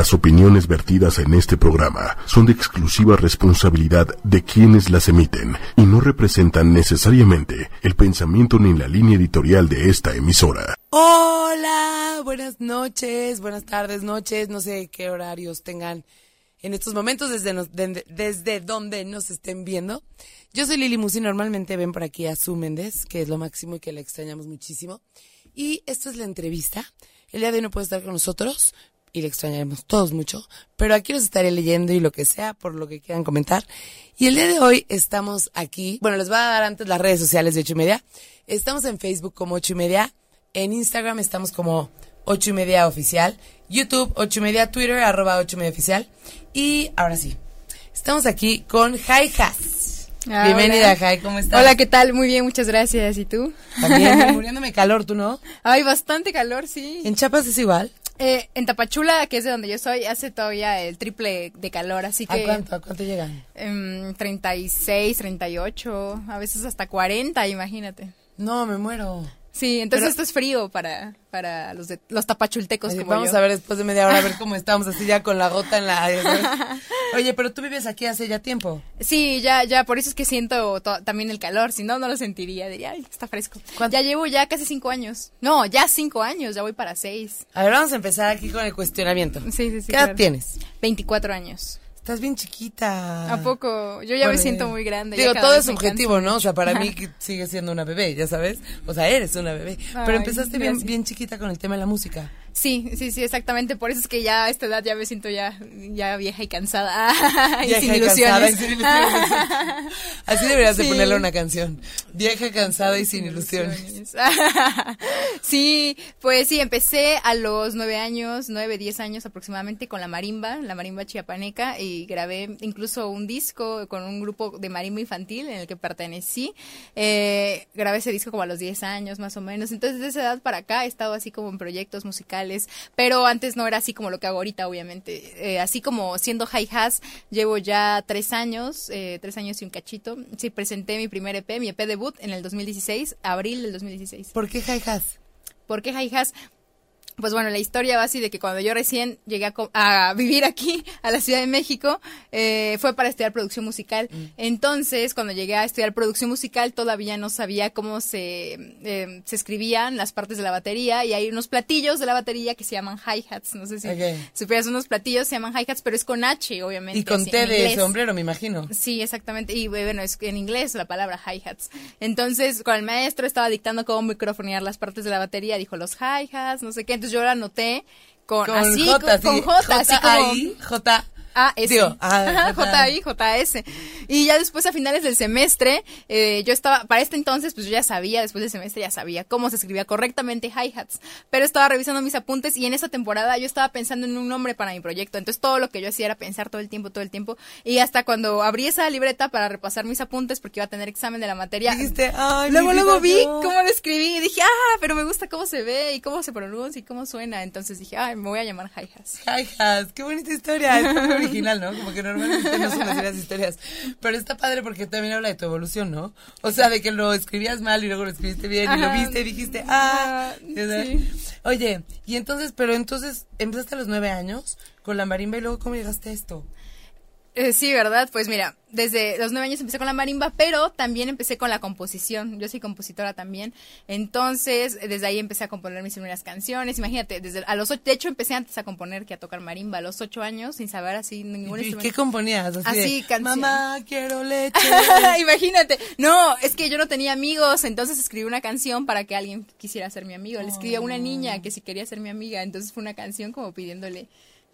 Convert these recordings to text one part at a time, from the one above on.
Las opiniones vertidas en este programa son de exclusiva responsabilidad de quienes las emiten y no representan necesariamente el pensamiento ni la línea editorial de esta emisora. Hola, buenas noches, buenas tardes, noches, no sé qué horarios tengan en estos momentos desde, desde donde nos estén viendo. Yo soy Lili Musi, normalmente ven por aquí a Su Méndez, que es lo máximo y que le extrañamos muchísimo. Y esto es la entrevista. El día de hoy no puede estar con nosotros y le extrañaremos todos mucho, pero aquí los estaré leyendo y lo que sea, por lo que quieran comentar. Y el día de hoy estamos aquí, bueno, les voy a dar antes las redes sociales de ocho y media. Estamos en Facebook como ocho y media, en Instagram estamos como ocho y media oficial, YouTube ocho y media, Twitter arroba ocho y media oficial. Y ahora sí, estamos aquí con Jai Ah, Bienvenida, Jai, ¿cómo estás? Hola, ¿qué tal? Muy bien, muchas gracias. ¿Y tú? También, muriéndome calor, ¿tú no? Hay bastante calor, sí. ¿En Chiapas es igual? Eh, en Tapachula, que es de donde yo soy, hace todavía el triple de calor, así que... ¿A cuánto, a cuánto llegan? 36, 38, a veces hasta 40, imagínate. No, me muero. Sí, entonces esto es frío para, para los de, los tapachultecos como Vamos a ver después de media hora a ver cómo estamos así ya con la gota en la... Oye, pero tú vives aquí hace ya tiempo. Sí, ya, ya, por eso es que siento también el calor, si no, no lo sentiría, diría, ay, está fresco. Ya llevo ya casi cinco años. No, ya cinco años, ya voy para seis. A ver, vamos a empezar aquí con el cuestionamiento. Sí, sí, sí. ¿Qué edad tienes? 24 años. Estás bien chiquita. ¿A poco? Yo ya me siento muy grande. Digo, todo es subjetivo, ¿no? O sea, para mí sigue siendo una bebé, ya sabes. O sea, eres una bebé. Pero empezaste bien, bien chiquita con el tema de la música. Sí, sí, sí, exactamente. Por eso es que ya a esta edad ya me siento ya, ya vieja y cansada. y sin ilusiones. Así deberías de ponerle una canción. Vieja, cansada y sin ilusiones. sí, pues sí, empecé a los nueve años, nueve, diez años aproximadamente con la marimba, la marimba chiapaneca, y grabé incluso un disco con un grupo de marimba infantil en el que pertenecí. Eh, grabé ese disco como a los diez años más o menos. Entonces, de esa edad para acá he estado así como en proyectos musicales pero antes no era así como lo que hago ahorita, obviamente. Eh, así como siendo High Has, llevo ya tres años, eh, tres años y un cachito. Sí, presenté mi primer EP, mi EP debut en el 2016, abril del 2016. ¿Por qué High Has? ¿Por qué High Has? Pues bueno, la historia va así de que cuando yo recién llegué a, vivir aquí, a la Ciudad de México, eh, fue para estudiar producción musical. Mm. Entonces, cuando llegué a estudiar producción musical, todavía no sabía cómo se, eh, se escribían las partes de la batería y hay unos platillos de la batería que se llaman hi-hats. No sé si supieras unos platillos, se llaman hi-hats, pero es con H, obviamente. Y con T de sombrero, me imagino. Sí, exactamente. Y bueno, es en inglés la palabra hi-hats. Entonces, cuando el maestro estaba dictando cómo microfonear las partes de la batería, dijo los hi-hats, no sé qué. Entonces yo la anoté con, así, J, con, J, así como... J a S. J I J S. Y ya después a finales del semestre, eh, yo estaba, para este entonces, pues yo ya sabía, después del semestre ya sabía cómo se escribía correctamente hi-hats. Pero estaba revisando mis apuntes y en esa temporada yo estaba pensando en un nombre para mi proyecto. Entonces todo lo que yo hacía era pensar todo el tiempo, todo el tiempo. Y hasta cuando abrí esa libreta para repasar mis apuntes, porque iba a tener examen de la materia. Dijiste, Ay, luego, luego vi cómo lo escribí y dije, ah, pero me gusta cómo se ve y cómo se pronuncia y cómo suena. Entonces dije, ay, me voy a llamar hi-hats. Hi-hats, qué bonita historia original, ¿no? Como que normalmente no son así las historias. Pero está padre porque también habla de tu evolución, ¿no? O sea, de que lo escribías mal y luego lo escribiste bien y lo viste y dijiste, ah. Oye, y entonces, pero entonces empezaste a los nueve años con la marimba y luego ¿cómo llegaste a esto? Eh, sí, ¿verdad? Pues mira, desde los nueve años empecé con la marimba, pero también empecé con la composición. Yo soy compositora también. Entonces, desde ahí empecé a componer mis primeras canciones. Imagínate, desde a los ocho, de hecho empecé antes a componer que a tocar marimba, a los ocho años, sin saber así ningún ¿Y qué componías? Así, así Mamá, quiero leche. Imagínate. No, es que yo no tenía amigos, entonces escribí una canción para que alguien quisiera ser mi amigo. Le escribí a una niña que si quería ser mi amiga, entonces fue una canción como pidiéndole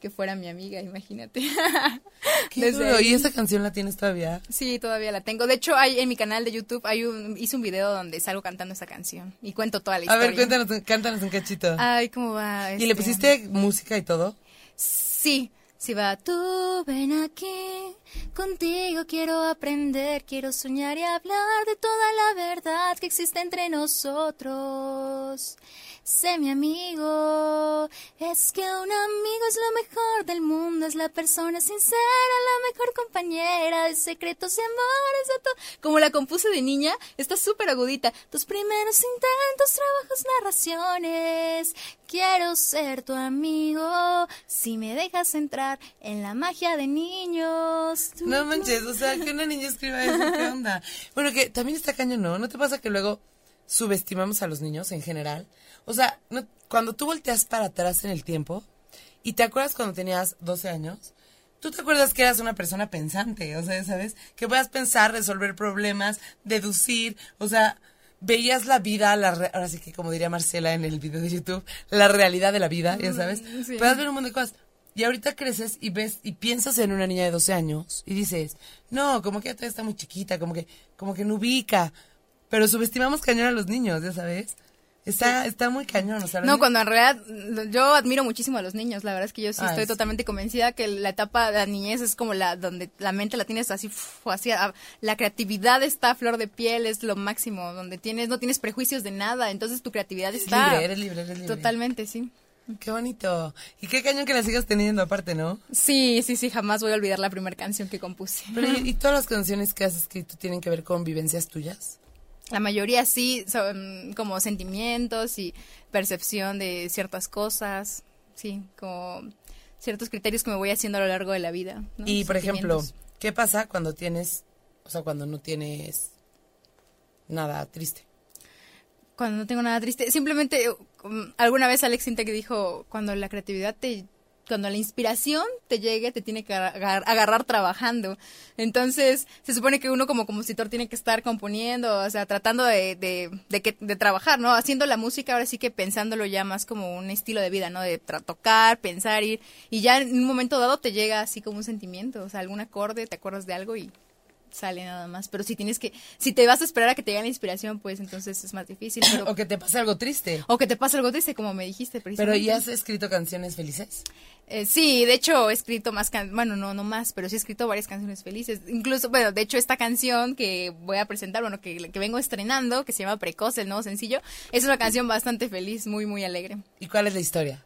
que fuera mi amiga, imagínate. ¿Y esa canción la tienes todavía? Sí, todavía la tengo. De hecho, hay en mi canal de YouTube hay un, hice un video donde salgo cantando esa canción y cuento toda la historia. A ver, cuéntanos, cántanos un cachito. Ay, ¿cómo va? ¿Y le este? pusiste música y todo? Sí. Si va tú, ven aquí, contigo quiero aprender, quiero soñar y hablar de toda la verdad que existe entre nosotros. Sé mi amigo. Es que un amigo es lo mejor del mundo, es la persona sincera, la mejor compañera de secretos y amores de todo. Como la compuse de niña, está súper agudita. Tus primeros intentos, trabajos, narraciones. Quiero ser tu amigo si me dejas entrar en la magia de niños. No manches, o sea, que una niña escriba eso, ¿qué onda? Bueno, que también está cañón, ¿no? ¿No te pasa que luego subestimamos a los niños en general? O sea, no- cuando tú volteas para atrás en el tiempo y te acuerdas cuando tenías 12 años, tú te acuerdas que eras una persona pensante, o sea, ¿sabes? Que puedas pensar, resolver problemas, deducir, o sea, veías la vida, la re- ahora sí que como diría Marcela en el video de YouTube, la realidad de la vida, ya sabes. sí. Puedes ver un montón de cosas. Y ahorita creces y ves y piensas en una niña de 12 años y dices, no, como que ella todavía está muy chiquita, como que, como que no ubica. Pero subestimamos cañón a los niños, ya sabes. Está, está muy cañón, o sea, No, cuando en realidad yo admiro muchísimo a los niños. La verdad es que yo sí estoy sí. totalmente convencida que la etapa de la niñez es como la donde la mente la tienes así, así la creatividad está a flor de piel, es lo máximo, donde tienes no tienes prejuicios de nada, entonces tu creatividad está libre, eres libre, eres libre. Totalmente, sí. Qué bonito. Y qué cañón que la sigas teniendo aparte, ¿no? Sí, sí, sí, jamás voy a olvidar la primera canción que compuse. Pero, ¿y, y todas las canciones que has escrito tienen que ver con vivencias tuyas? La mayoría sí son como sentimientos y percepción de ciertas cosas, sí, como ciertos criterios que me voy haciendo a lo largo de la vida. ¿no? Y, por ejemplo. ¿qué pasa cuando tienes, o sea, cuando no tienes nada triste? Cuando no tengo nada triste, simplemente um, alguna vez Alex Sintek dijo, cuando la creatividad te cuando la inspiración te llegue, te tiene que agar- agarrar trabajando. Entonces, se supone que uno como compositor tiene que estar componiendo, o sea, tratando de, de, de, que, de trabajar, ¿no? Haciendo la música, ahora sí que pensándolo ya más como un estilo de vida, ¿no? De tocar, pensar, ir, y ya en un momento dado te llega así como un sentimiento, o sea, algún acorde, te acuerdas de algo y sale nada más. Pero si tienes que, si te vas a esperar a que te llegue la inspiración, pues entonces es más difícil. Pero, O que te pase algo triste. o que te pase algo triste, como me dijiste Pero. ¿y has escrito canciones felices? Eh, sí, de hecho he escrito más, can bueno, no, no más, pero sí he escrito varias canciones felices. Incluso, bueno, de hecho esta canción que voy a presentar, bueno, que, que vengo estrenando, que se llama Precoz, el nuevo sencillo, es una canción bastante feliz, muy, muy alegre. ¿Y cuál es la historia?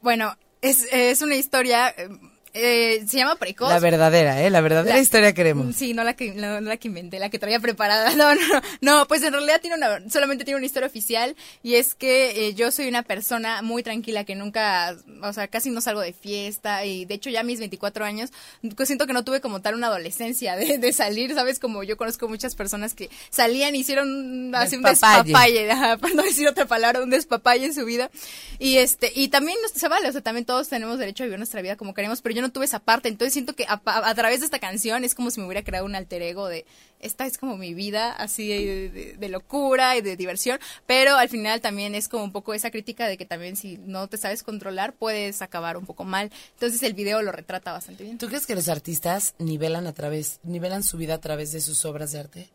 Bueno, es, es una historia, eh, eh, se llama Precoz. La verdadera, ¿eh? La verdadera La- historia queremos. Sí, no la que no, no la que inventé, la que traía preparada. No, no, no, pues en realidad tiene una solamente tiene una historia oficial y es que eh, yo soy una persona muy tranquila que nunca, o sea, casi no salgo de fiesta y de hecho ya a mis 24 años pues siento que no tuve como tal una adolescencia de, de salir, ¿sabes? Como yo conozco muchas personas que salían y hicieron así un Despapalle. para no decir otra palabra, un despapalle en su vida. Y este y también se vale, o sea, también todos tenemos derecho a vivir nuestra vida como queremos, pero yo no tuve esa parte, entonces siento que a, a- a través de esta canción es como si me hubiera creado un alter ego de esta es como mi vida, así de, de- de locura y de diversión, pero al final también es como un poco esa crítica de que también si no te sabes controlar puedes acabar un poco mal. Entonces el video lo retrata bastante bien. ¿Tú crees que los artistas nivelan a través, nivelan su vida a través de sus obras de arte?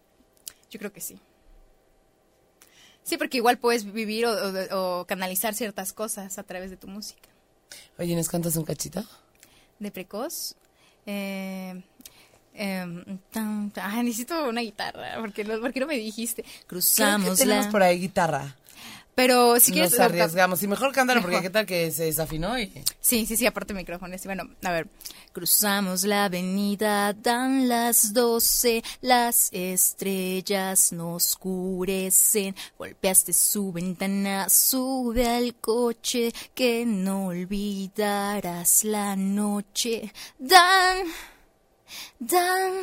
Yo creo que sí. Sí, porque igual puedes vivir o, o- o canalizar ciertas cosas a través de tu música. Oye, ¿nos cantas un cachito? De precoz. Eh, em, tan- ah, necesito una guitarra, porque no, porque no me dijiste. Cruzamos tenemos la- por ahí guitarra. Pero si quieres... Nos arriesgamos. Y mejor cántalo porque qué tal que se desafinó y... Sí, sí, sí, aparte micrófonos. Bueno, a ver. Cruzamos la avenida, dan las doce, las estrellas nos oscurecen. Golpeaste su ventana, sube al coche, que no olvidarás la noche. Dan, dan.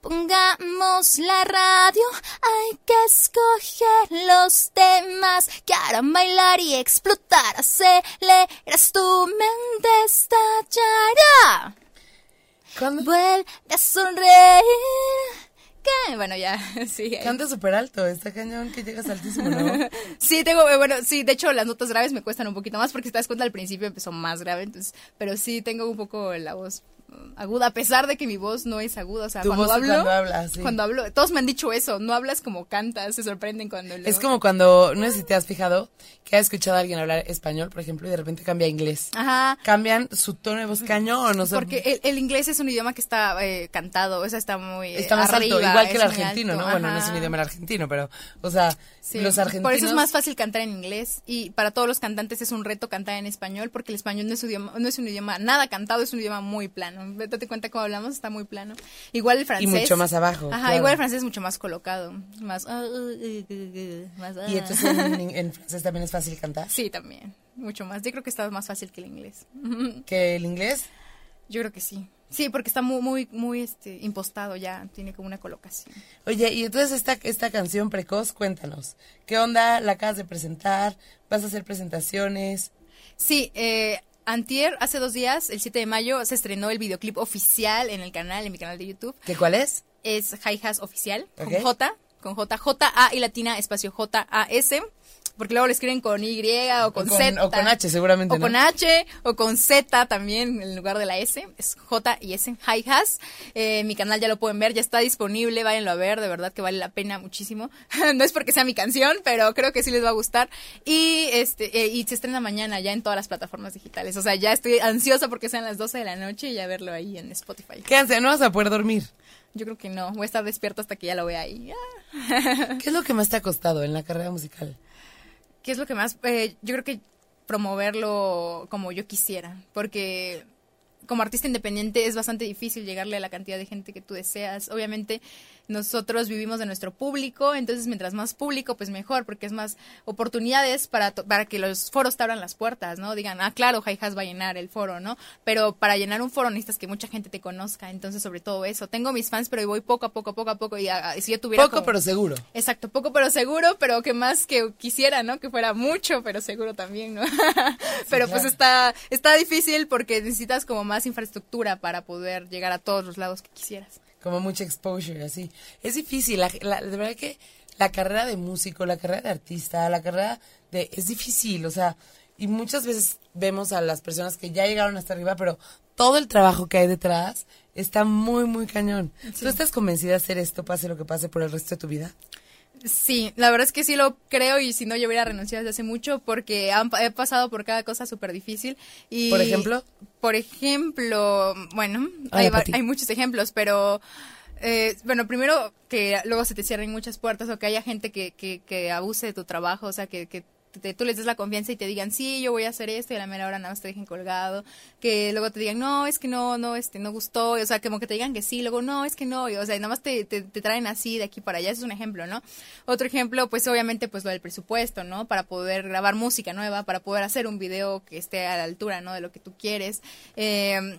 Pongamos la radio, hay que escoger los temas que harán bailar y explotar. Aceleras tu mente, estallará. ¿Cuándo? Vuelve a sonreír. ¿Qué? Bueno, ya, sí. Canta súper alto, está cañón que llegas altísimo, ¿no? Sí, tengo, eh, bueno, sí, de hecho las notas graves me cuestan un poquito más porque te das cuenta al principio empezó más grave, entonces, pero sí tengo un poco la voz aguda, a pesar de que mi voz no es aguda. O sea, Tu cuando voz hablo. cuando hablas, sí. cuando hablo, todos me han dicho eso, no hablas como cantas, se sorprenden cuando Es luego- como cuando, no sé si te has fijado, que has escuchado a alguien hablar español, por ejemplo, y de repente cambia a inglés. Ajá. Cambian su tono de voz cañón, o sea, Porque el, el inglés es un idioma que está eh, cantado, o sea, está muy está más arriba, alto, igual que el es argentino, alto, ¿no? Bueno, no es un idioma el argentino, pero, o sea, Sí, los argentinos... Por eso es más fácil cantar en inglés y para todos los cantantes es un reto cantar en español porque el español no es un idioma, no es un idioma nada cantado, es un idioma muy plano. Date cuenta cómo hablamos, está muy plano. Igual el francés. mucho más abajo, Ajá, claro. igual el francés es mucho más colocado, más. ah, uh, uh, uh, más, Y ah. entonces en, en francés también es fácil cantar. Sí, también, mucho más. Yo creo que está más fácil que el inglés. Que el inglés, Yo creo que sí. Sí, porque está muy, muy, muy este, impostado ya, tiene como una colocación. Oye, y entonces esta, esta canción precoz, cuéntanos. ¿Qué onda? ¿La acabas de presentar? ¿Vas a hacer presentaciones? Sí, eh, Antier, hace dos días, el 7 de mayo, se estrenó el videoclip oficial en el canal, en mi canal de YouTube. ¿Qué cuál es? Es Hi Has Oficial, Ok. con J, con J, J-A y latina, espacio J-A-S, porque luego lo escriben con Y o con, con- Z. o con H, seguramente, O ¿no? con H, o con Z también, en lugar de la S, es J y S, Hi Has. Eh, mi canal ya lo pueden ver, ya está disponible, váyanlo a ver, de verdad que vale la pena muchísimo. no es porque sea mi canción, pero creo que sí les va a gustar. Y este eh, y se estrena mañana ya en todas las plataformas digitales. O sea, ya estoy ansiosa porque sean las 12 de la noche y ya verlo ahí en Spotify. Quédense, no vas a poder dormir. Yo creo que no, voy a estar despierta hasta que ya lo vea ahí. Ah. ¿Qué es lo que más te ha costado en la carrera musical? ¿Qué es lo que más? Eh, yo creo que promoverlo como yo quisiera, porque como artista independiente es bastante difícil llegarle a la cantidad de gente que tú deseas. Obviamente nosotros vivimos de nuestro público, entonces mientras más público, pues mejor, porque es más oportunidades para, para que los foros te abran las puertas, ¿no? Digan, ah, claro, Hi-Has va a llenar el foro, ¿no? Pero para llenar un foro necesitas que mucha gente te conozca, entonces sobre todo eso. Tengo mis fans, pero voy poco a poco, poco a poco, y ah, si yo tuviera... Poco, como- pero seguro. Exacto, poco pero seguro, pero que más que quisiera, ¿no? Que fuera mucho, pero seguro también, ¿no? pero pues está está difícil porque necesitas como más infraestructura para poder llegar a todos los lados que quisieras. Como mucha exposure, así. Es difícil, la, la- de verdad que la carrera de músico, la carrera de artista, la carrera de... Es difícil, o sea, y muchas veces vemos a las personas que ya llegaron hasta arriba, pero todo el trabajo que hay detrás está muy, muy cañón. ¿Tú estás convencida de hacer esto, pase lo que pase, por el resto de tu vida? Sí, la verdad es que sí lo creo y si no yo hubiera renunciado desde hace mucho porque han he pasado por cada cosa súper difícil. Y, ¿Por ejemplo? Por ejemplo, bueno, Ay, hay, hay muchos ejemplos, pero eh, bueno, primero que luego se te cierren muchas puertas o que haya gente que, que, que abuse de tu trabajo, o sea, que, que te- tú les des la confianza y te digan, sí, yo voy a hacer esto y a la mera hora nada más te dejen colgado, que luego te digan, no, es que no, no, este, no gustó, o sea, como que te digan que sí, luego no, es que no, y, o sea, nada más te, te, te traen así de aquí para allá, ese es un ejemplo, ¿no? Otro ejemplo, pues obviamente, pues lo del presupuesto, ¿no? Para poder grabar música nueva, para poder hacer un video que esté a la altura, ¿no? De lo que tú quieres. Eh,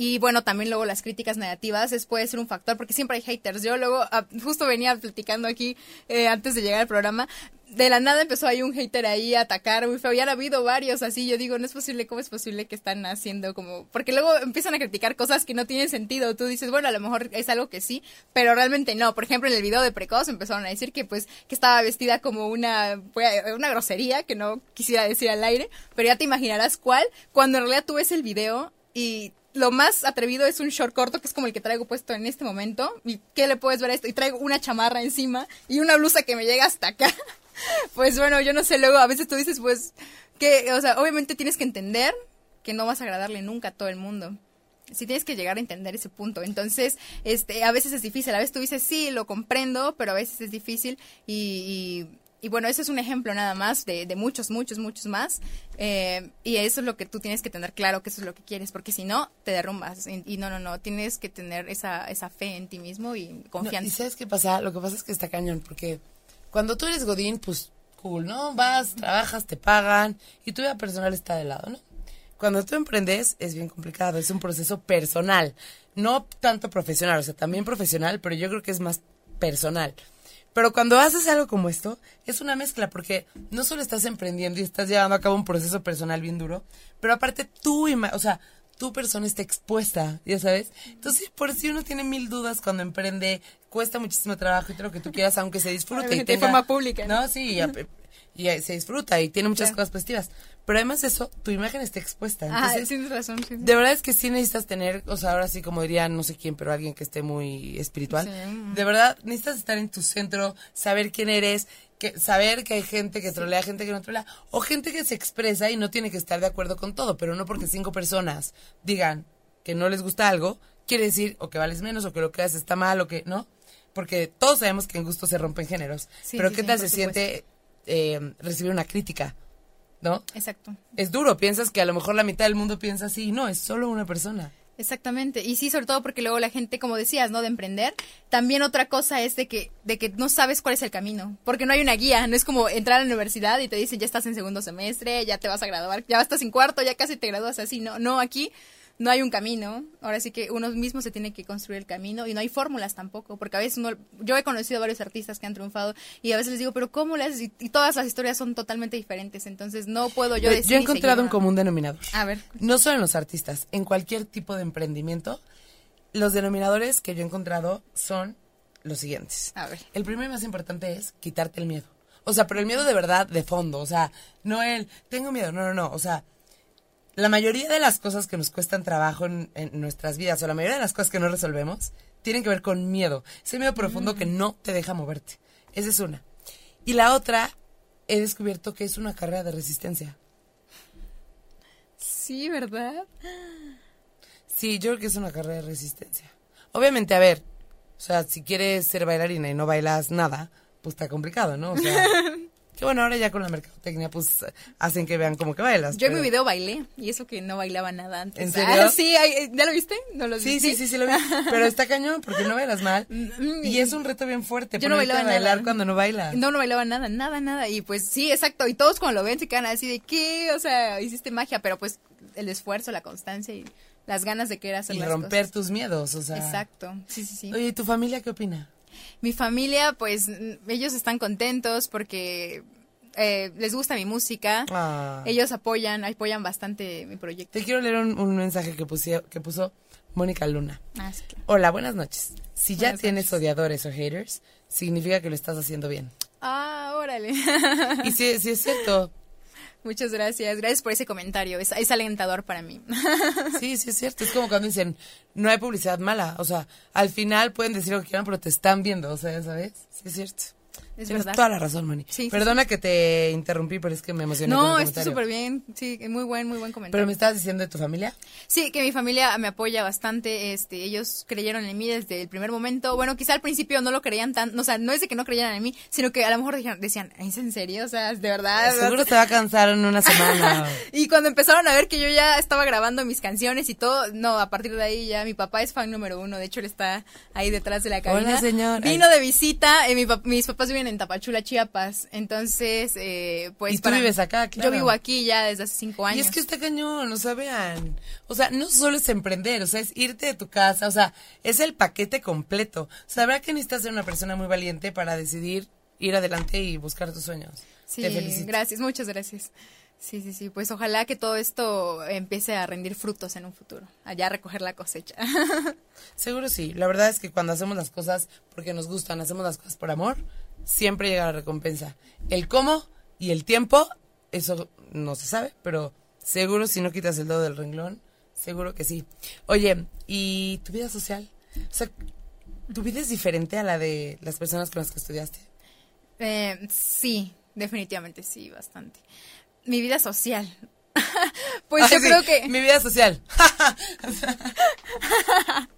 y bueno, también luego las críticas negativas es, puede ser un factor, porque siempre hay haters. Yo luego, ah, justo venía platicando aquí eh, antes de llegar al programa, de la nada empezó ahí un hater ahí a atacar muy feo. Ya han habido varios así. Yo digo, no es posible, ¿cómo es posible que están haciendo como.? Porque luego empiezan a criticar cosas que no tienen sentido. Tú dices, bueno, a lo mejor es algo que sí, pero realmente no. Por ejemplo, en el video de Precoz empezaron a decir que pues que estaba vestida como una, una grosería que no quisiera decir al aire, pero ya te imaginarás cuál. Cuando en realidad tú ves el video y lo más atrevido es un short corto que es como el que traigo puesto en este momento. ¿Y qué le puedes ver a esto? Y traigo una chamarra encima y una blusa que me llega hasta acá. pues bueno, yo no sé, luego a veces tú dices, pues, que, o sea, obviamente tienes que entender que no vas a agradarle nunca a todo el mundo. Sí tienes que llegar a entender ese punto. Entonces, este, a veces es difícil. A veces tú dices, sí, lo comprendo, pero a veces es difícil. Y, y bueno, ese es un ejemplo nada más de, de muchos, muchos, muchos más. Eh, y eso es lo que tú tienes que tener claro, que eso es lo que quieres, porque si no, te derrumbas. Y, y no, no, no, tienes que tener esa, esa fe en ti mismo y No, confianza. ¿Y sabes qué pasa? Lo que pasa es que está cañón, porque cuando tú eres Godín, pues cool, ¿no? Vas, trabajas, te pagan y tu vida personal está de lado, ¿no? Cuando tú emprendes es bien complicado, es un proceso personal, no tanto profesional, o sea, también profesional, pero yo creo que es más personal. Pero cuando haces algo como esto, es una mezcla, porque no solo estás emprendiendo y estás llevando a cabo un proceso personal bien duro, pero aparte tú, o sea, tu persona está expuesta, ya sabes. Entonces, por si uno tiene mil dudas cuando emprende, cuesta muchísimo trabajo y todo lo que tú quieras, aunque se disfrute y Obviamente de tenga... forma pública, ¿no? No, sí, y, eh, se disfruta y tiene muchas Claro. cosas positivas. Pero además de eso, tu imagen está expuesta. Ah, Entonces, tienes razón. sí, sí. de verdad es que sí necesitas tener, o sea, ahora sí como diría no sé quién, pero alguien que esté muy espiritual. Sí. De verdad necesitas estar en tu centro, saber quién eres, que, saber que hay gente que trolea, gente que no trolea, o gente que se expresa y no tiene que estar de acuerdo con todo, pero no porque cinco personas digan que no les gusta algo, quiere decir o que vales menos o que lo que haces está mal o que no. Porque todos sabemos que en gusto se rompen géneros. Pero ¿qué tal se siente eh, recibir una crítica? ¿No? Exacto. es duro. Piensas que a lo mejor la mitad del mundo piensa así. No, es solo una persona. Exactamente. Y sí, sobre todo porque luego la gente, como decías, ¿no? De emprender. También otra cosa es de que, de que no sabes cuál es el camino. Porque no hay una guía. No es como entrar a la universidad y te dicen, ya estás en segundo semestre, ya te vas a graduar, ya estás en cuarto, ya casi te gradúas así. No, no, aquí no hay un camino. Ahora sí que uno mismo se tiene que construir el camino y no hay fórmulas tampoco. Porque a veces uno, yo he conocido a varios artistas que han triunfado y a veces les digo, pero ¿cómo le haces? Y, y todas las historias son totalmente diferentes. Entonces no puedo yo decir. yo he encontrado un común denominador. A ver. No solo en los artistas, en cualquier tipo de emprendimiento, los denominadores que yo he encontrado son los siguientes. A ver. El primero y más importante es quitarte el miedo. O sea, pero el miedo de verdad, de fondo. O sea, no el, tengo miedo, no, no, no. O sea, la mayoría de las cosas que nos cuestan trabajo en, en nuestras vidas, o la mayoría de las cosas que no resolvemos, tienen que ver con miedo. Ese miedo profundo que no te deja moverte. Esa es una. Y la otra, he descubierto que es una carrera de resistencia. Sí, ¿verdad? Sí, yo creo que es una carrera de resistencia. Obviamente, a ver, o sea, si quieres ser bailarina y no bailas nada, pues está complicado, ¿no? O sea, que bueno, ahora ya con la mercadotecnia, pues hacen que vean como que bailas. Yo en mi video bailé y eso que no bailaba nada antes. ¿En serio? Ah, sí, eh, ¿ya lo viste? ¿No lo Sí, viste? sí, sí, sí lo vi. Pero está cañón porque no bailas mal. Mm, Y es un reto bien fuerte. Yo no bailaba a bailar nada. cuando no bailas. No, no bailaba nada, nada, nada. Y pues sí, exacto. Y todos cuando lo ven se quedan así de, ¿qué? O sea, hiciste magia, pero pues el esfuerzo, la constancia y las ganas de querer hacer Y las romper cosas. tus miedos, o sea. Exacto, sí, sí, sí. Oye, ¿y tu familia qué opina? Mi familia, pues ellos están contentos porque eh, les gusta mi música. Ah. Ellos apoyan, apoyan bastante mi proyecto. Te quiero leer un, un mensaje que, pusie- que puso Mónica Luna. Ah, sí, claro. Hola, buenas noches. Si ya tienes odiadores o haters, significa que lo estás haciendo bien. Ah, órale. Y sí, sí es cierto. Muchas gracias. Gracias por ese comentario. Es, es alentador para mí. Sí, sí es cierto. Es como cuando dicen, no hay publicidad mala. O sea, al final pueden decir lo que quieran, pero te están viendo. O sea, ¿sabes? Sí es cierto. Es Tienes verdad. toda la razón, Moni. Sí, sí, Perdona que te interrumpí, pero es que me emocioné No, está súper bien. Sí, muy buen, muy buen comentario. Pero me estabas diciendo de tu familia. Sí, que mi familia me apoya bastante. Este, ellos creyeron en mí desde el primer momento. Bueno, quizá al principio no lo creían tan, o sea, no es de que no creyeran en mí, sino que a lo mejor dijeron, decían, ¿es en serio? O sea, de verdad. Seguro te va a cansar en una semana. Y cuando empezaron a ver que yo ya estaba grabando mis canciones y todo, no, a partir de ahí ya mi papá es fan número uno. De hecho, él está ahí detrás de la cabina. Hola, señor. Vino de visita. eh, mi mis papás viven en Tapachula, Chiapas. Entonces, eh, pues. Y tú vives acá, claro. Yo vivo aquí ya desde hace cinco años. Y es que está cañón, o sea, vean. O sea, no solo es emprender, o sea, es irte de tu casa, o sea, es el paquete completo. Sabrá que necesitas ser una persona muy valiente para decidir ir adelante y buscar tus sueños. Sí, Te felicito. gracias, muchas gracias. Sí, sí, sí, pues ojalá que todo esto empiece a rendir frutos en un futuro, allá a recoger la cosecha. Seguro sí. La verdad es que cuando hacemos las cosas porque nos gustan, hacemos las cosas por amor, siempre llega la recompensa. El cómo y el tiempo, eso no se sabe, pero seguro si no quitas el dedo del renglón, seguro que sí. Oye, ¿y tu vida social? O sea, ¿tu vida es diferente a la de las personas con las que estudiaste? Eh, sí, definitivamente sí, bastante. Mi vida social. pues Ay, yo sí, creo que Mi vida social.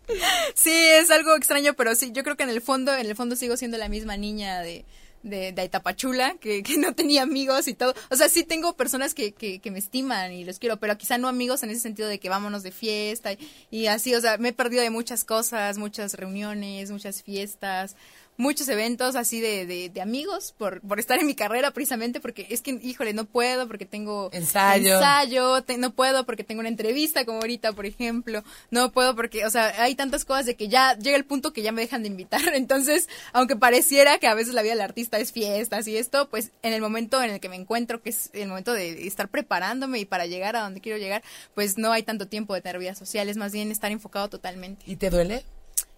sí es algo extraño, pero sí, yo creo que en el fondo, en el fondo sigo siendo la misma niña de de, de Itapachula, que, que no tenía amigos y todo. O sea, sí tengo personas que, que, que me estiman y los quiero, pero quizá no amigos en ese sentido de que vámonos de fiesta y, y así. O sea, me he perdido de muchas cosas, muchas reuniones, muchas fiestas, muchos eventos así de, de, de amigos por, por estar en mi carrera precisamente, porque es que, híjole, no puedo porque tengo Ensayo. ensayo, te- no puedo porque tengo una entrevista como ahorita, por ejemplo, no puedo porque, o sea, hay tantas cosas de que ya llega el punto que ya me dejan de invitar, entonces, aunque pareciera que a veces la vida del artista es fiestas y esto, pues en el momento en el que me encuentro, que es el momento de estar preparándome y para llegar a donde quiero llegar, pues no hay tanto tiempo de tener vida social, es más bien estar enfocado totalmente. ¿Y te duele?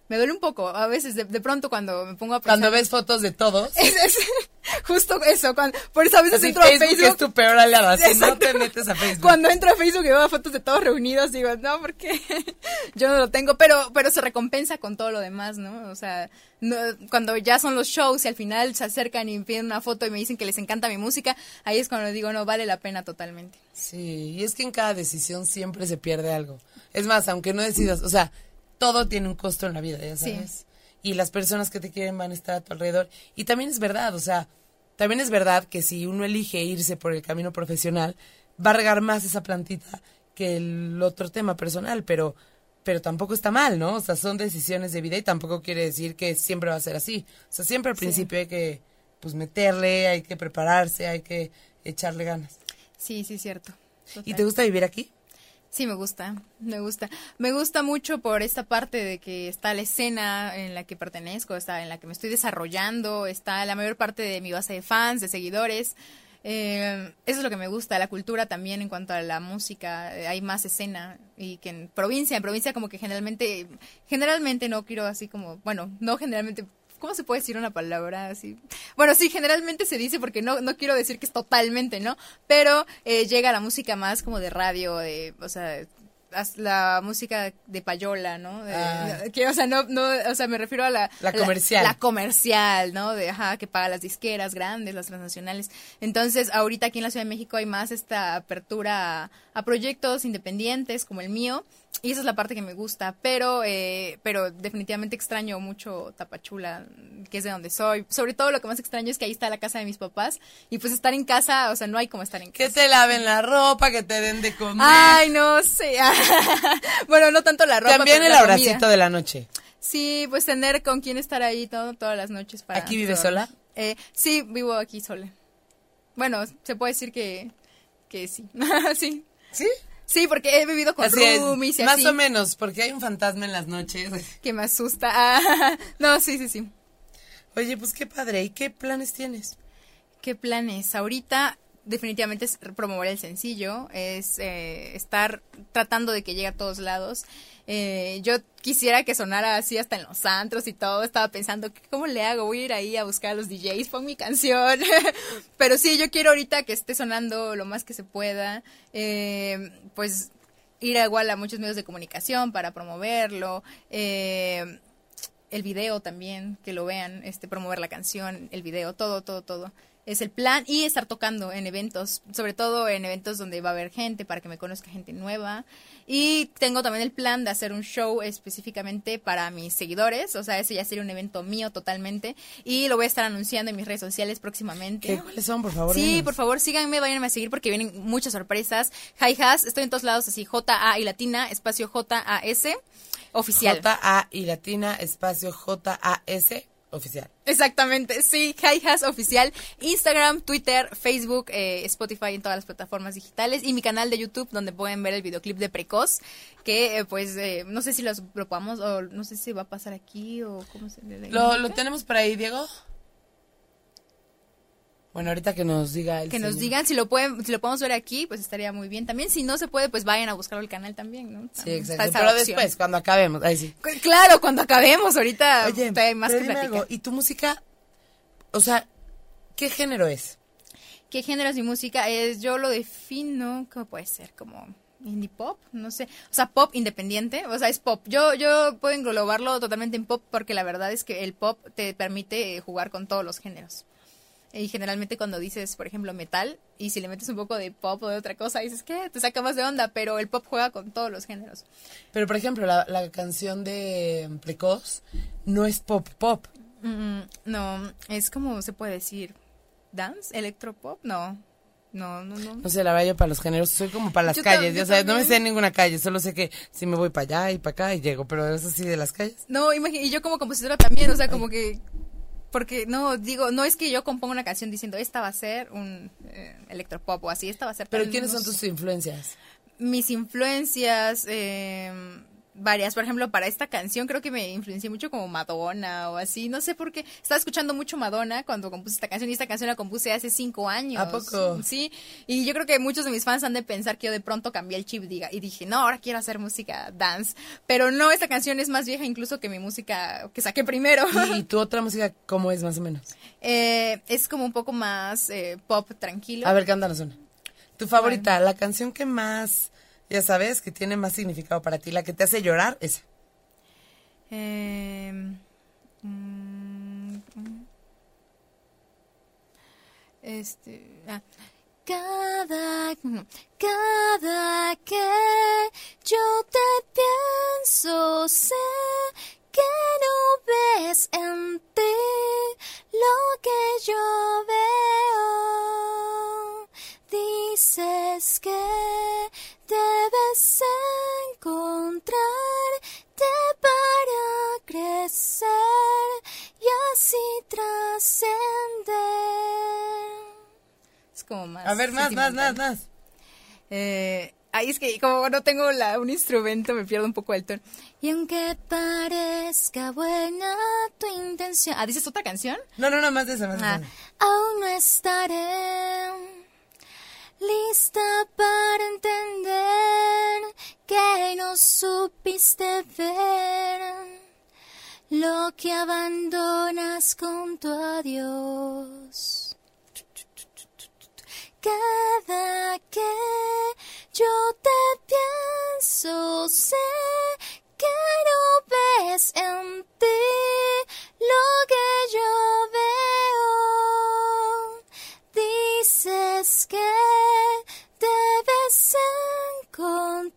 Me duele un poco a veces de, de pronto cuando me pongo a Cuando pensar- ves fotos de todos. Es- es- justo eso, cuando, por eso a veces Así entro a Facebook, Facebook. es tu peor aliada. Si no te metes a Facebook. Cuando entro a Facebook y veo fotos de todos reunidos, digo, no, porque yo no lo tengo, pero, pero se recompensa con todo lo demás, ¿no? O sea, no- cuando ya son los shows y al final se acercan y me piden una foto y me dicen que les encanta mi música, ahí es cuando digo, no, vale la pena totalmente. Sí, y es que en cada decisión siempre se pierde algo. Es más, aunque no decidas, o sea, todo tiene un costo en la vida, ya Sí. sabes. Y las personas que te quieren van a estar a tu alrededor. Y también es verdad, o sea, también es verdad que si uno elige irse por el camino profesional, va a regar más esa plantita que el otro tema personal, pero pero tampoco está mal, ¿no? O sea, son decisiones de vida y tampoco quiere decir que siempre va a ser así. O sea, siempre al principio hay que pues meterle, hay que prepararse, hay que echarle ganas. Sí, sí, cierto. ¿Y te gusta vivir aquí? Sí, me gusta, me gusta. Me gusta mucho por esta parte de que está la escena en la que pertenezco, está en la que me estoy desarrollando, está la mayor parte de mi base de fans, de seguidores. Eh, eso es lo que me gusta, la cultura también en cuanto a la música, eh, hay más escena y que en provincia, en provincia como que generalmente, generalmente no quiero así como, bueno, no generalmente, ¿cómo se puede decir una palabra así? Bueno, sí, generalmente se dice porque no, no quiero decir que es totalmente, ¿no? Pero eh, llega la música más como de radio, de, o sea, la música de payola, ¿no? De- Ah. que, o sea, no, no, o sea, me refiero a la... La comercial. La, comercial, ¿no? De, ajá, que paga las disqueras grandes, las transnacionales. Entonces, ahorita aquí en la Ciudad de México hay más esta apertura a, proyectos independientes como el mío. Y esa es la parte que me gusta, pero, eh, pero definitivamente extraño mucho Tapachula, que es de donde soy. Sobre todo lo que más extraño es que ahí está la casa de mis papás. Y pues estar en casa, o sea, no hay como estar en casa. Que te laven la ropa, que te den de comer. Ay, no sé. bueno, no tanto la ropa. También el abracito de la noche. Sí, pues tener con quién estar ahí todo, todas las noches para... ¿Aquí vives sola? Eh, sí, vivo aquí sola. Bueno, se puede decir que, que sí. sí. ¿Sí? Sí, porque he vivido con Así es, roomies y más así, o menos, porque hay un fantasma en las noches. que me asusta. Ah, no, sí, sí, sí. Oye, pues qué padre. ¿Y qué planes tienes? ¿Qué planes? Ahorita definitivamente es promover el sencillo, es eh, estar tratando de que llegue a todos lados. Eh, yo quisiera que sonara así hasta en los antros y todo. Estaba pensando, ¿cómo le hago? Voy a ir ahí a buscar a los DJs, pon mi canción. Pero sí, yo quiero ahorita que esté sonando lo más que se pueda. Eh, pues ir igual a muchos medios de comunicación para promoverlo. Eh, el video también, que lo vean, este, promover la canción, el video, todo, todo, todo. Es el plan y estar tocando en eventos, sobre todo en eventos donde va a haber gente para que me conozca gente nueva. Y tengo también el plan de hacer un show específicamente para mis seguidores, o sea, ese ya sería un evento mío totalmente. Y lo voy a estar anunciando en mis redes sociales próximamente. ¿Qué, ¿Cuáles son, por favor? Sí, por favor, síganme, váyanme a seguir porque vienen muchas sorpresas. Hi Has, estoy en todos lados así, J-A y latina, espacio J-A-S, oficial. J-A y latina, espacio J-A-S, oficial. Exactamente, sí, Hi Has oficial, Instagram, Twitter, Facebook, eh, Spotify en todas las plataformas digitales y mi canal de YouTube donde pueden ver el videoclip de Precoz, que eh, pues eh, no sé si los lo podamos o no sé si va a pasar aquí o cómo se le ¿Lo, ¿Lo tenemos por ahí, Diego? Bueno, ahorita que nos diga el que nos digan si lo pueden si lo podemos ver aquí, pues estaría muy bien. También si no se puede, pues vayan a buscarlo al canal también, ¿no? Sí, También exacto. Pero opción. después, cuando acabemos. Ahí sí. Claro, cuando acabemos ahorita Oye, hay más que platicar. algo, ¿y tu música? O sea, ¿qué género es? ¿Qué género es mi música? Es, yo lo defino, ¿cómo puede ser? Como indie pop, no sé. O sea, pop independiente, o sea, es pop. Yo, yo puedo englobarlo totalmente en pop porque la verdad es que el pop te permite jugar con todos los géneros. Y generalmente cuando dices, por ejemplo, metal, y si le metes un poco de pop o de otra cosa, dices, ¿qué? Te saca más de onda, pero el pop juega con todos los géneros. Pero, por ejemplo, la, la canción de Precoz no es pop pop. Mm, no, es como se puede decir, dance, electropop, no. No, no, no. No sé, la yo para los géneros soy como para las Yo calles, yo sabes, no me sé también. ninguna calle, solo sé que si me voy para allá y para acá y llego, pero eso sí de las calles. No, imagi- y yo como compositora también, o sea, como que porque no digo, no es que yo componga una canción diciendo esta va a ser un eh, electropop o así, esta va a ser Pero tal", ¿quiénes no son sé. tus influencias? mis influencias? eh, varias. Por ejemplo, para esta canción creo que me influencié mucho como Madonna o así. No sé por qué. Estaba escuchando mucho Madonna cuando compuse esta canción y esta canción la compuse hace cinco años. ¿A poco? Sí. Y yo creo que muchos de mis fans han de pensar que yo de pronto cambié el chip diga, y dije, no, ahora quiero hacer música dance. Pero no, esta canción es más vieja incluso que mi música que saqué primero. ¿Y tu otra música cómo es más o menos? Eh, es como un poco más eh, pop tranquilo. A ver, cántanos una. Tu favorita, la canción que más, ya sabes, que tiene más significado para ti, la que te hace llorar, esa. Eh, mm, este. ah. Cada, cada que yo te pienso, sé que no ves en ti lo que yo veo. Dices que debes encontrarte para crecer y así trascender. Es como más. A ver, más, más, más, más. Eh, ahí es que como no tengo la, un instrumento me pierdo un poco el tono. Y aunque parezca buena tu intención. Ah, ¿dices otra canción? No, no, no, más de esa, más de Ah, esa. aún no estaré lista para entender que no supiste ver lo que abandonas con tu adiós. Cada que yo te pienso, sé que no ves en ti lo que yo veo. Que debes encontrarte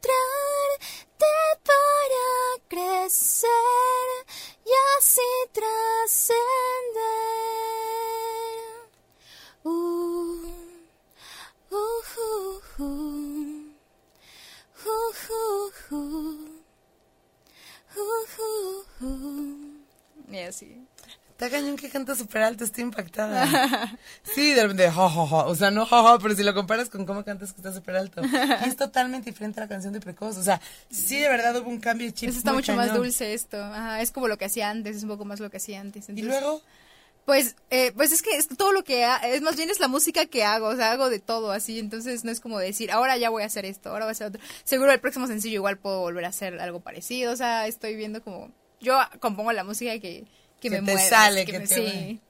para crecer y así trascender. Está cañón que canta súper alto, estoy impactada. Sí, de repente, ja. O sea, no ja, pero si lo comparas con cómo cantas que está súper alto. Y es totalmente diferente a la canción de Precoz. O sea, sí, de verdad hubo un cambio de chip. Eso está mucho más dulce esto. Ajá, es como lo que hacía antes, es un poco más lo que hacía antes. Y luego, Pues, eh, pues es que es todo lo que ha- es más bien es la música que hago, o sea, hago de todo así, entonces no es como decir, ahora ya voy a hacer esto, ahora voy a hacer otro. Seguro el próximo sencillo igual puedo volver a hacer algo parecido, o sea, estoy viendo como yo compongo la música que, que, Que me te sale, que que me- te sí.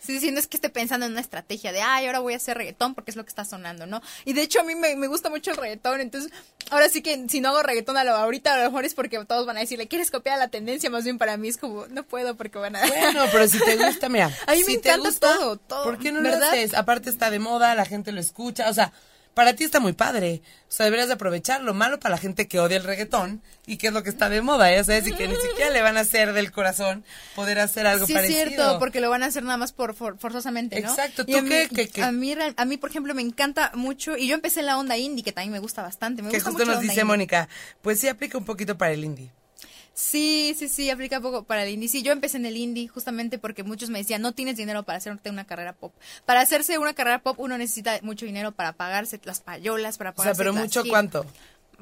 Sí, sí, no es que esté pensando en una estrategia de, ay, ahora voy a hacer reggaetón porque es lo que está sonando, ¿no? Y de hecho a mí me, me gusta mucho el reggaetón, entonces ahora sí que si no hago reggaetón a lo ahorita a lo mejor es porque todos van a decirle, ¿quieres copiar la tendencia? Más bien para mí es como, no puedo porque van a... bueno, pero si te gusta, mira. A mí me si te encanta gusta, todo, todo, ¿Por qué no ¿verdad? lo haces? Aparte está de moda, la gente lo escucha. O sea, para ti está muy padre. O sea, deberías de aprovecharlo. Malo para la gente que odia el reggaetón y que es lo que está de moda, ya sabes, y que ni siquiera le van a hacer del corazón poder hacer algo Sí, parecido. es cierto, porque lo van a hacer nada más por, for- forzosamente, ¿no? Exacto, Y ¿tú a mí, qué- qué- qué? A, mí, a mí, por ejemplo, me encanta mucho, y yo empecé en la onda indie, que también me gusta bastante. Me que gusta justo mucho nos dice. Mónica, pues sí aplica un poquito para el indie. Sí, sí, sí, aplica poco para el indie. Sí, yo empecé en el indie justamente porque muchos me decían, no tienes dinero para hacerte una carrera pop. Para hacerse una carrera pop uno necesita mucho dinero para pagarse las payolas, para O sea, pagarse pero mucho cuánto.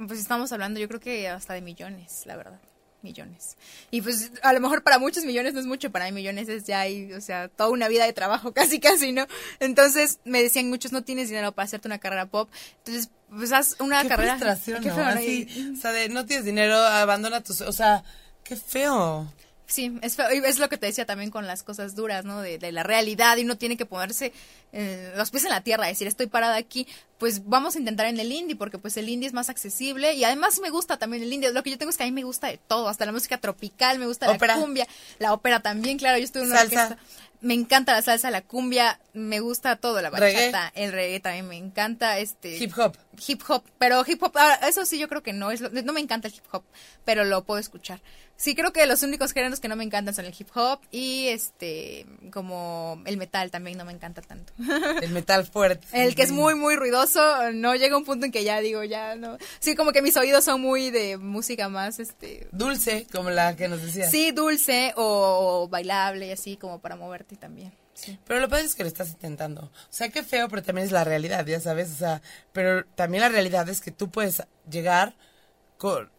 Pues estamos hablando, yo creo que hasta de millones, la verdad. Millones. Y pues a lo mejor para muchos millones no es mucho, para mí millones es ya hay, o sea, toda una vida de trabajo, casi, casi, ¿no? Entonces me decían muchos, no tienes dinero para hacerte una carrera pop. Entonces, pues haz una qué carrera. frustración, Qué ¿no? feo, ¿no? Así, Y- o sea, de no tienes dinero, abandona tus... O sea, qué feo. Sí, es, feo. Y es lo que te decía también con las cosas duras, ¿no? De, de la realidad y uno tiene que ponerse eh, los pies en la tierra, decir, estoy parada aquí, pues vamos a intentar en el indie, porque pues el indie es más accesible y además me gusta también el indie. Lo que yo tengo es que a mí me gusta de todo, hasta la música tropical, me gusta Ópera. la cumbia, la ópera también, claro, yo estuve en una Salsa. orquesta. Me encanta la salsa, la cumbia, me gusta todo, la Reggae. bachata, el reggae también me encanta, este Hip hop. hip hop, pero hip hop, ah, eso sí yo creo que no es lo- no me encanta el hip hop, pero lo puedo escuchar. Sí creo que los únicos géneros que no me encantan son el hip hop y este como el metal también no me encanta tanto. El metal fuerte. El que es muy muy ruidoso, no llega un punto en que ya digo, ya no. Sí, como que mis oídos son muy de música más este Dulce, como la que nos decía. sí, dulce o, bailable y así como para moverte también. Sí. Pero lo padre es que lo estás intentando. O sea, qué feo, pero también es la realidad, ya sabes. O sea, pero también la realidad es que tú puedes llegar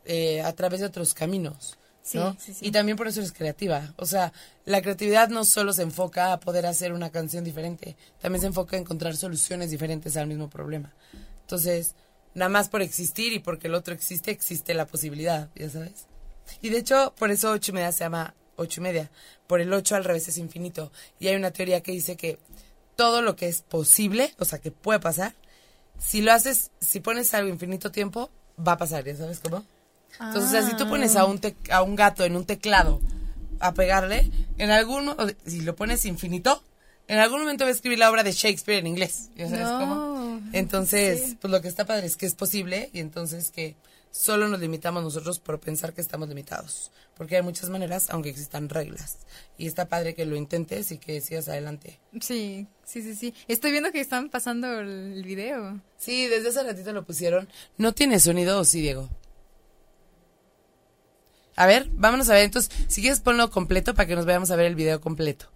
eh, a través de otros caminos. ¿no? Sí, sí, sí. Y también por eso eres creativa. O sea, la creatividad no solo se enfoca a poder hacer una canción diferente, también se enfoca a encontrar soluciones diferentes al mismo problema. Entonces, nada más por existir y porque el otro existe, existe la posibilidad, ya sabes. Y de hecho, por eso media se llama ocho y media. Por el ocho al revés es infinito. Y hay una teoría que dice que todo lo que es posible, o sea, que puede pasar, si lo haces, si pones algo infinito tiempo, va a pasar, ¿ya sabes cómo? Entonces, o sea, si tú pones a un, tec- a un gato en un teclado a pegarle, en algún, si lo pones infinito, en algún momento va a escribir la obra de Shakespeare en inglés, ¿ya sabes No, cómo? Entonces, sí. pues lo que está padre es que es posible y entonces que solo nos limitamos nosotros por pensar que estamos limitados, porque hay muchas maneras, aunque existan reglas. Y está padre que lo intentes y que sigas adelante. Sí, sí, sí, sí. Estoy viendo que están pasando el video. Sí, desde hace ratito lo pusieron. ¿No tiene sonido o sí, Diego? A ver, vámonos a ver. Entonces, si quieres ponlo completo para que nos vayamos a ver el video completo.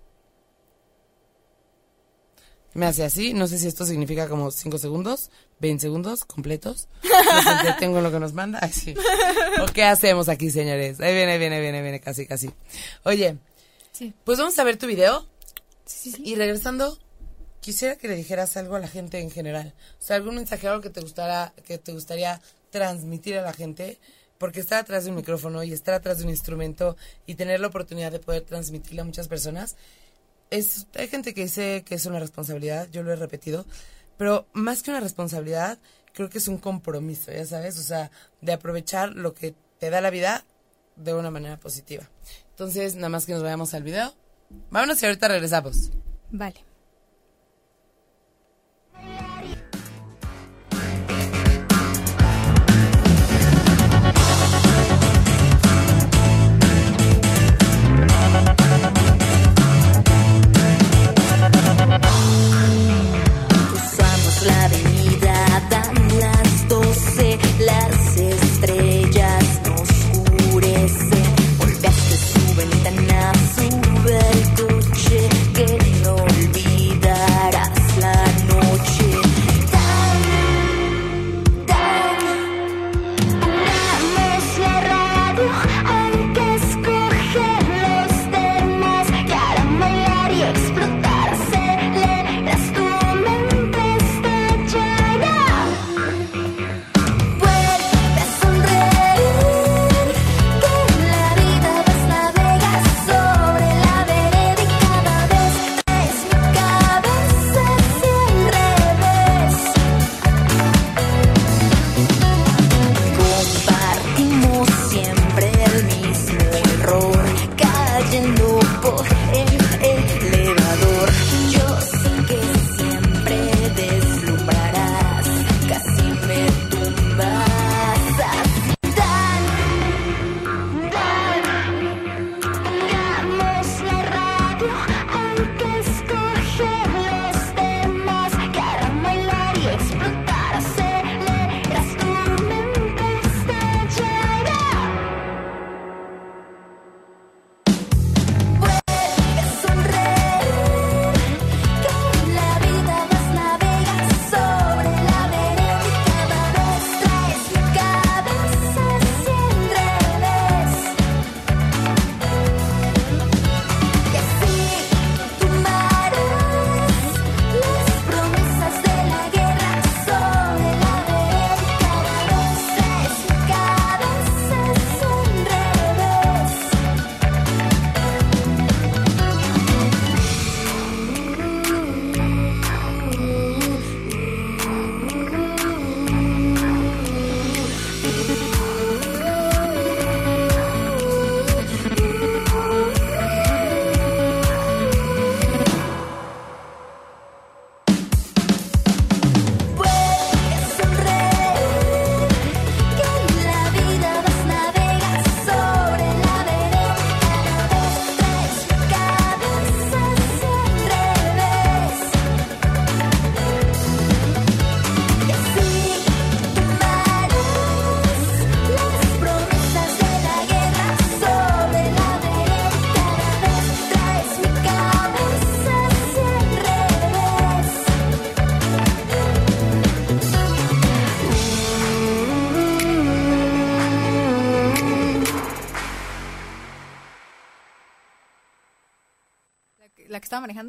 Me hace así. No sé si esto significa como 5 segundos, 20 segundos completos. Nos entretengo en lo que nos manda. Ay, sí. ¿O qué hacemos aquí, señores? Ahí viene, ahí viene, ahí viene, ahí viene, casi, casi. Oye, Sí, pues vamos a ver tu video. sí, sí. sí. Y regresando, quisiera que le dijeras algo a la gente en general. O sea, algún mensaje, algo que te gustara, que te gustaría transmitir a la gente, porque estar atrás de un micrófono y estar atrás de un instrumento y tener la oportunidad de poder transmitirle a muchas personas, es, hay gente que dice que es una responsabilidad, yo lo he repetido, pero más que una responsabilidad, creo que es un compromiso, ya sabes, o sea, de aprovechar lo que te da la vida de una manera positiva. Entonces, nada más que nos vayamos al video. Vámonos y ahorita regresamos. Vale.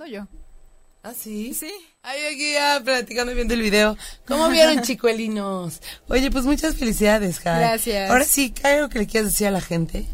Yo. ¿Ah, sí? Sí. Ay, aquí ya platicando viendo el video. ¿Cómo vieron, chicuelinos? Oye, pues muchas felicidades, Jai. Gracias. Ahora sí, ¿qué hay algo que le quieras decir a la gente?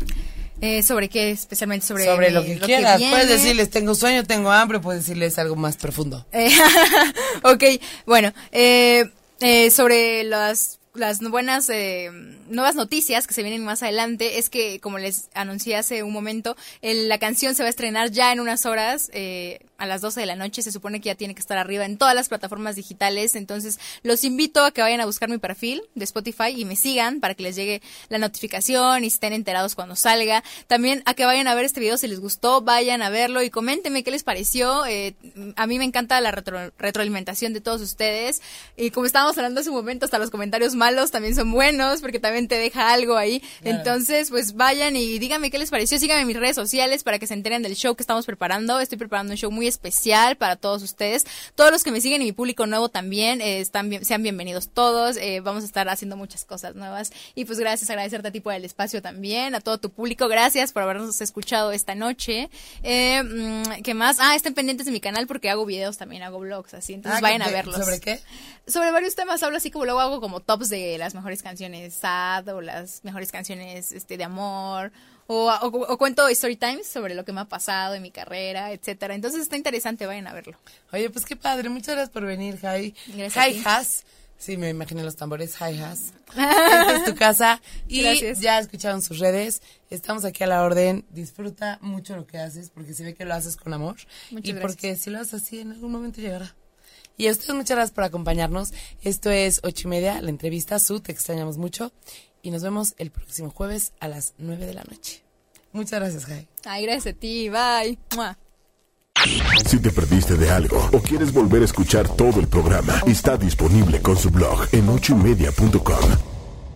Eh, ¿Sobre qué? Especialmente sobre... Sobre lo que quieras. puedes decirles, tengo sueño, tengo hambre, puedes decirles algo más profundo. Eh, ok, bueno, eh, eh, sobre las, las buenas eh, nuevas noticias que se vienen más adelante es que, como les anuncié hace un momento, el- la canción se va a estrenar ya en unas horas, eh, a las 12 de la noche. Se supone que ya tiene que estar arriba en todas las plataformas digitales. Entonces, los invito a que vayan a buscar mi perfil de Spotify y me sigan para que les llegue la notificación y estén enterados cuando salga. También a que vayan a ver este video si les gustó, vayan a verlo y coméntenme qué les pareció. Eh, a mí me encanta la retro- retroalimentación de todos ustedes. Y como estábamos hablando hace un momento, hasta los comentarios malos también son buenos porque también te deja algo ahí. Entonces, pues vayan y díganme qué les pareció. Síganme en mis redes sociales para que se enteren del show que estamos preparando. Estoy preparando un show muy especial para todos ustedes. Todos los que me siguen y mi público nuevo también, eh, están bien- sean bienvenidos todos. Eh, vamos a estar haciendo muchas cosas nuevas. Y pues gracias, agradecerte a ti por el espacio también, a todo tu público. Gracias por habernos escuchado esta noche. Eh, mm, ¿Qué más? Ah, estén pendientes de mi canal porque hago videos también, hago vlogs así. Entonces Ah, vayan ¿qué- a verlos. ¿Sobre qué? Sobre varios temas hablo así como luego hago como tops de las mejores canciones sad o las mejores canciones este de amor o, o- o cuento story times sobre lo que me ha pasado en mi carrera, etcétera. Entonces está interesante, vayan a verlo. Oye, pues qué padre. Muchas gracias por venir, Jai. Jai. Has. Sí, me imaginé los tambores. Jai Has. Esta es tu casa. Y Gracias. ya escucharon sus redes. Estamos aquí a la orden. Disfruta mucho lo que haces porque se ve que lo haces con amor. Muchas y gracias. porque si lo haces así, en algún momento llegará. Y a ustedes muchas gracias por acompañarnos. Esto es ocho y media, la entrevista. Su, te extrañamos mucho. Y nos vemos el próximo jueves a las nueve de la noche. Muchas gracias, Jai. Ay, gracias a ti, bye. Mua. Si te perdiste de algo o quieres volver a escuchar todo el programa, está disponible con su blog en ochoymedia.com.